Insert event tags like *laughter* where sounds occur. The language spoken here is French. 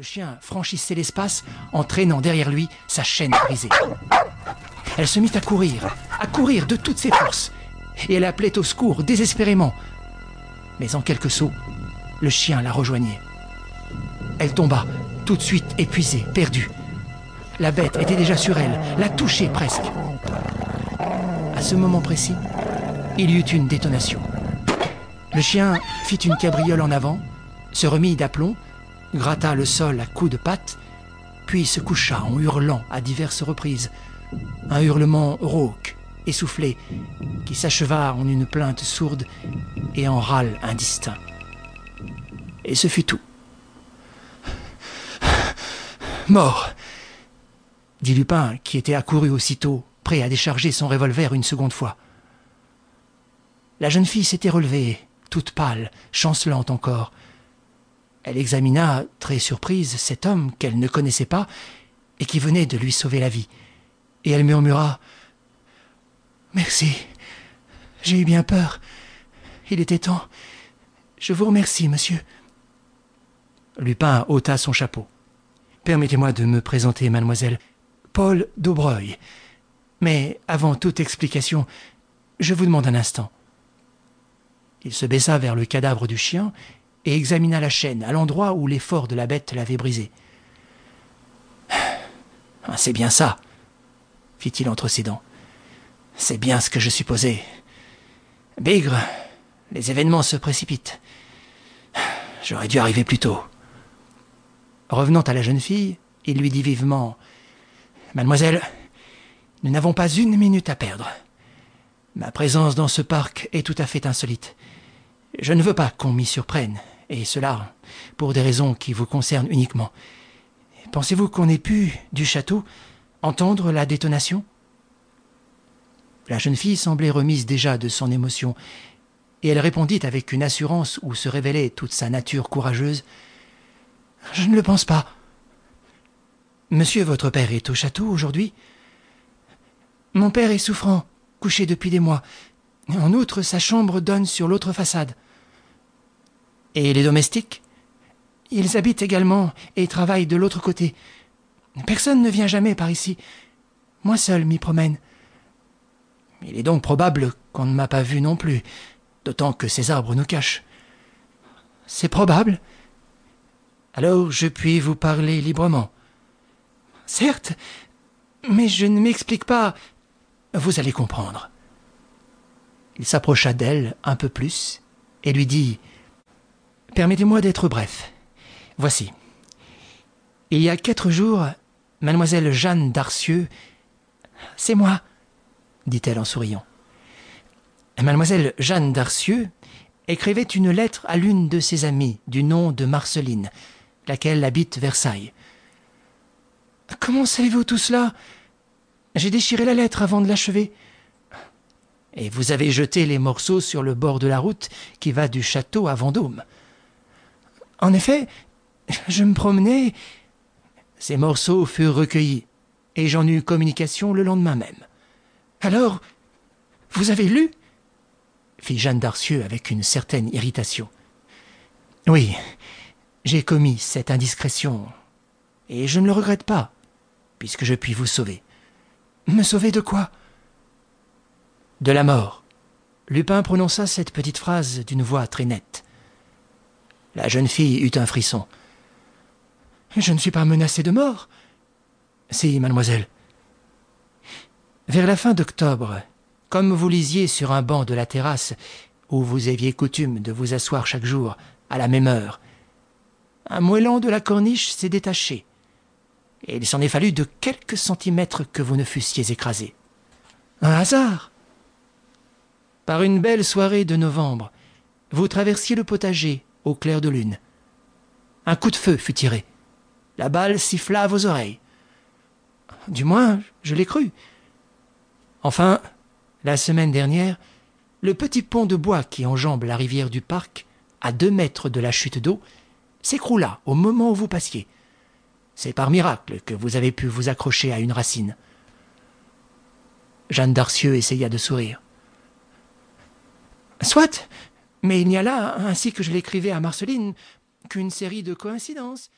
Le chien franchissait l'espace en traînant derrière lui sa chaîne brisée. Elle se mit à courir, à courir de toutes ses forces, et elle appelait au secours désespérément. Mais en quelques sauts, le chien la rejoignait. Elle tomba, tout de suite épuisée, perdue. La bête était déjà sur elle, la touchait presque. À ce moment précis, il y eut une détonation. Le chien fit une cabriole en avant, se remit d'aplomb, gratta le sol à coups de patte, puis se coucha en hurlant à diverses reprises. Un hurlement rauque, essoufflé, qui s'acheva en une plainte sourde et en râle indistinct. Et ce fut tout. *sighs* Mort dit Lupin, qui était accouru aussitôt, prêt à décharger son revolver une seconde fois. La jeune fille s'était relevée, toute pâle, chancelante encore. Elle examina, très surprise, cet homme qu'elle ne connaissait pas et qui venait de lui sauver la vie. Et elle murmura Merci. J'ai eu bien peur. Il était temps. Je vous remercie, monsieur. Lupin ôta son chapeau. Permettez-moi de me présenter, mademoiselle. Paul Daubreuil. Mais avant toute explication, je vous demande un instant. Il se baissa vers le cadavre du chien et examina la chaîne à l'endroit où l'effort de la bête l'avait brisée. *sighs* Ah, c'est bien ça, fit-il entre ses dents. C'est bien ce que je supposais. Bigre, les événements se précipitent. *sighs* J'aurais dû arriver plus tôt. Revenant à la jeune fille, il lui dit vivement Mademoiselle, nous n'avons pas une minute à perdre. Ma présence dans ce parc est tout à fait insolite. Je ne veux pas qu'on m'y surprenne, et cela pour des raisons qui vous concernent uniquement. Pensez-vous qu'on ait pu, du château, entendre la détonation? La jeune fille semblait remise déjà de son émotion, et elle répondit avec une assurance où se révélait toute sa nature courageuse. Je ne le pense pas. Monsieur votre père est au château aujourd'hui Mon père est souffrant, couché depuis des mois. En outre, sa chambre donne sur l'autre façade. Et les domestiques? Ils habitent également et travaillent de l'autre côté. Personne ne vient jamais par ici. Moi seul m'y promène. Il est donc probable qu'on ne m'a pas vu non plus, d'autant que ces arbres nous cachent. C'est probable. Alors je puis vous parler librement. Certes, mais je ne m'explique pas. Vous allez comprendre. Il s'approcha d'elle un peu plus et lui dit Permettez-moi d'être bref. Voici. Il y a quatre jours, mademoiselle Jeanne Darcieux. C'est moi, dit-elle en souriant. Mademoiselle Jeanne Darcieux écrivait une lettre à l'une de ses amies du nom de Marceline, laquelle habite Versailles. Comment savez-vous tout cela? J'ai déchiré la lettre avant de l'achever. Et vous avez jeté les morceaux sur le bord de la route qui va du château à Vendôme. En effet, je me promenais. Ces morceaux furent recueillis, et j'en eus communication le lendemain même. Alors, vous avez lu? fit Jeanne Darcieux avec une certaine irritation. Oui, j'ai commis cette indiscrétion, et je ne le regrette pas puisque je puis vous sauver. Me sauver de quoi? De la mort. Lupin prononça cette petite phrase d'une voix très nette. La jeune fille eut un frisson. Je ne suis pas menacée de mort. Si, mademoiselle. Vers la fin d'octobre, comme vous lisiez sur un banc de la terrasse où vous aviez coutume de vous asseoir chaque jour à la même heure, un moellon de la corniche s'est détaché et il s'en est fallu de quelques centimètres que vous ne fussiez écrasé. Un hasard. Par une belle soirée de novembre, vous traversiez le potager au clair de lune. Un coup de feu fut tiré. La balle siffla à vos oreilles. Du moins, je l'ai cru. Enfin, la semaine dernière, le petit pont de bois qui enjambe la rivière du parc, à deux mètres de la chute d'eau, s'écroula au moment où vous passiez. C'est par miracle que vous avez pu vous accrocher à une racine. Jeanne Darcieux essaya de sourire. Soit, mais il n'y a là, ainsi que je l'écrivais à Marceline, qu'une série de coïncidences.